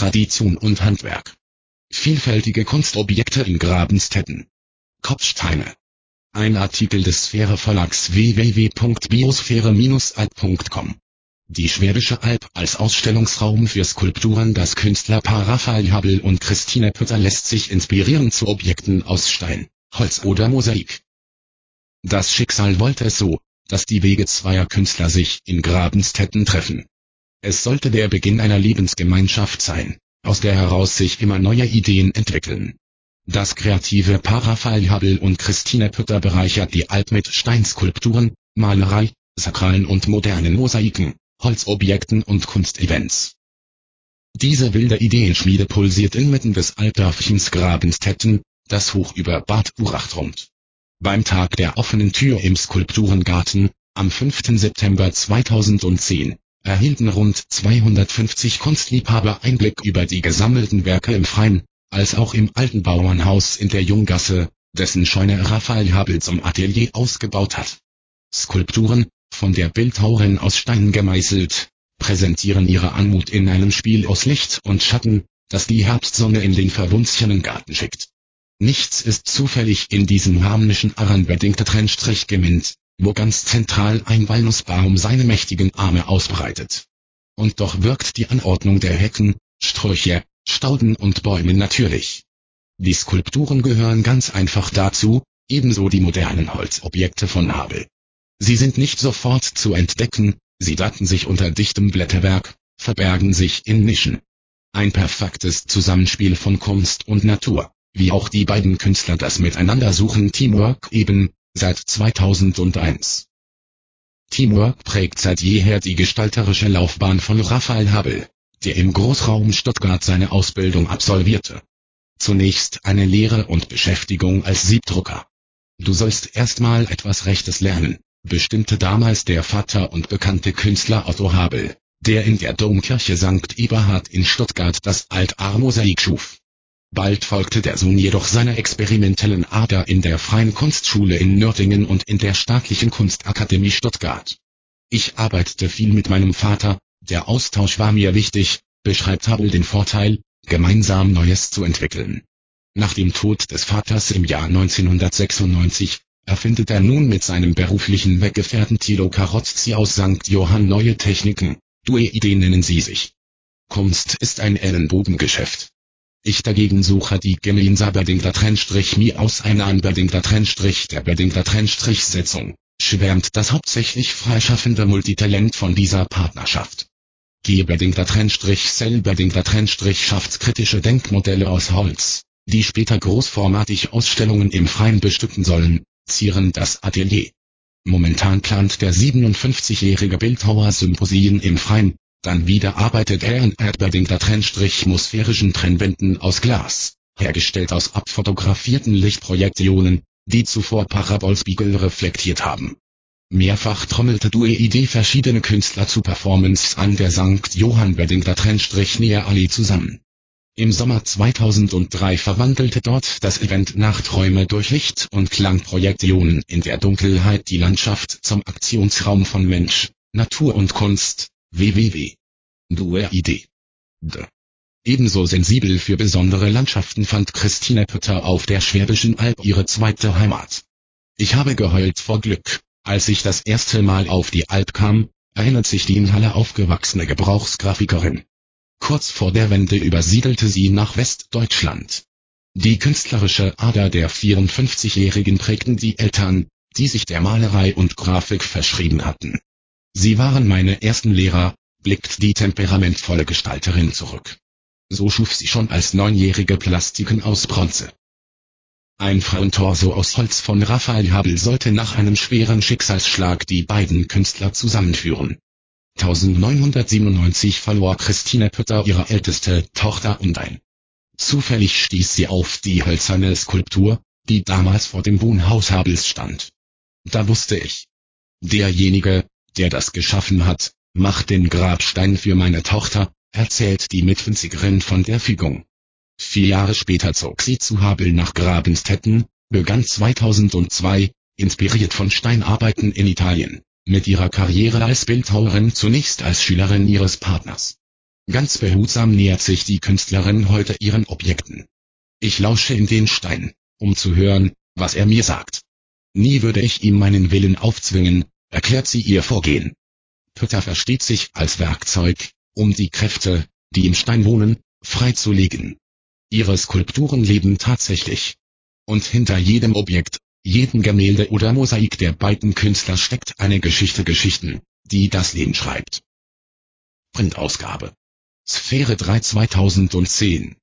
Tradition und Handwerk. Vielfältige Kunstobjekte in Grabenstetten. Kopfsteine. Ein Artikel des Sphäre Verlags www.biosphäre-alb.com Die Schwäbische Alb als Ausstellungsraum für Skulpturen Das Künstlerpaar Raphael Habel und Christine Pütter lässt sich inspirieren zu Objekten aus Stein, Holz oder Mosaik. Das Schicksal wollte es so, dass die Wege zweier Künstler sich in Grabenstetten treffen. Es sollte der Beginn einer Lebensgemeinschaft sein, aus der heraus sich immer neue Ideen entwickeln. Das kreative Paar Raphael Habel und Christine Pütter bereichert die Alp mit Steinskulpturen, Malerei, sakralen und modernen Mosaiken, Holzobjekten und Kunstevents. Diese wilde Ideenschmiede pulsiert inmitten des Altdörfchens Grabenstetten, das hoch über Bad Urach thront. Beim Tag der offenen Tür im Skulpturengarten, am 5. September 2010, erhielten rund 250 Kunstliebhaber Einblick über die gesammelten Werke im Freien, als auch im alten Bauernhaus in der Junggasse, dessen Scheune Raphael Habel zum Atelier ausgebaut hat. Skulpturen, von der Bildhauerin aus Stein gemeißelt, präsentieren ihre Anmut in einem Spiel aus Licht und Schatten, das die Herbstsonne in den verwunschenen Garten schickt. Nichts ist zufällig in diesem harmonischen Aranbedingter Trennstrich geminnt, wo ganz zentral ein Walnussbaum seine mächtigen Arme ausbreitet. Und doch wirkt die Anordnung der Hecken, Sträucher, Stauden und Bäume natürlich. Die Skulpturen gehören ganz einfach dazu, ebenso die modernen Holzobjekte von Habel. Sie sind nicht sofort zu entdecken, sie daten sich unter dichtem Blätterwerk, verbergen sich in Nischen. Ein perfektes Zusammenspiel von Kunst und Natur, wie auch die beiden Künstler das Miteinander suchen Teamwork eben, seit 2001. Teamwork prägt seit jeher die gestalterische Laufbahn von Raphael Habel der im Großraum Stuttgart seine Ausbildung absolvierte. Zunächst eine Lehre und Beschäftigung als Siebdrucker. Du sollst erstmal etwas Rechtes lernen, bestimmte damals der Vater und bekannte Künstler Otto Habel, der in der Domkirche St. Eberhard in Stuttgart das Altarmosaik schuf. Bald folgte der Sohn jedoch seiner experimentellen Ader in der Freien Kunstschule in Nürtingen und in der Staatlichen Kunstakademie Stuttgart. Ich arbeitete viel mit meinem Vater, der Austausch war mir wichtig, beschreibt Hubble den Vorteil, gemeinsam Neues zu entwickeln. Nach dem Tod des Vaters im Jahr 1996 erfindet er nun mit seinem beruflichen Weggefährten Thilo Karozzi aus St. Johann neue Techniken, Due-Ideen nennen sie sich. Kunst ist ein Ellenbogengeschäft. Ich dagegen suche die gemeinsame bedingter Trennstrich mi aus einer anbedingter Trennstrich der bedingter Trennstrichsetzung, schwärmt das hauptsächlich freischaffende Multitalent von dieser Partnerschaft. G-bedingter Trennstrich Cell-bedingter Trennstrich schafft kritische Denkmodelle aus Holz, die später großformatig Ausstellungen im Freien bestücken sollen, zieren das Atelier. Momentan plant der 57-jährige Bildhauer Symposien im Freien, dann wieder arbeitet er an erdbedingter Trennstrich sphärischen Trennwänden aus Glas, hergestellt aus abfotografierten Lichtprojektionen, die zuvor Parabolspiegel reflektiert haben Mehrfach trommelte Due verschiedene Künstler zu Performances an der St. Johann Weddingler Trennstrich Näher Ali zusammen. Im Sommer 2003 verwandelte dort das Event Nachträume durch Licht- und Klangprojektionen in der Dunkelheit die Landschaft zum Aktionsraum von Mensch, Natur und Kunst, www. Due-Idee. D. Ebenso sensibel für besondere Landschaften fand Christine Pütter auf der Schwäbischen Alb ihre zweite Heimat. Ich habe geheult vor Glück als ich das erste Mal auf die Alp kam, erinnert sich die in Halle aufgewachsene Gebrauchsgrafikerin. Kurz vor der Wende übersiedelte sie nach Westdeutschland. Die künstlerische Ader der 54-Jährigen prägten die Eltern, die sich der Malerei und Grafik verschrieben hatten. Sie waren meine ersten Lehrer, blickt die temperamentvolle Gestalterin zurück. So schuf sie schon als Neunjährige Plastiken aus Bronze. Ein Frauentorso aus Holz von Raphael Habel sollte nach einem schweren Schicksalsschlag die beiden Künstler zusammenführen. 1997 verlor Christine Pütter ihre älteste Tochter und ein. Zufällig stieß sie auf die hölzerne Skulptur, die damals vor dem Wohnhaus Habels stand. Da wusste ich. Derjenige, der das geschaffen hat, macht den Grabstein für meine Tochter, erzählt die Mitwinzigerin von der Fügung. Vier Jahre später zog sie zu Habel nach Grabenstetten, begann 2002, inspiriert von Steinarbeiten in Italien, mit ihrer Karriere als Bildhauerin zunächst als Schülerin ihres Partners. Ganz behutsam nähert sich die Künstlerin heute ihren Objekten. Ich lausche in den Stein, um zu hören, was er mir sagt. Nie würde ich ihm meinen Willen aufzwingen, erklärt sie ihr Vorgehen. Pütter versteht sich als Werkzeug, um die Kräfte, die im Stein wohnen, freizulegen. Ihre Skulpturen leben tatsächlich. Und hinter jedem Objekt, jedem Gemälde oder Mosaik der beiden Künstler steckt eine Geschichte Geschichten, die das Leben schreibt. Printausgabe. Sphäre 3 2010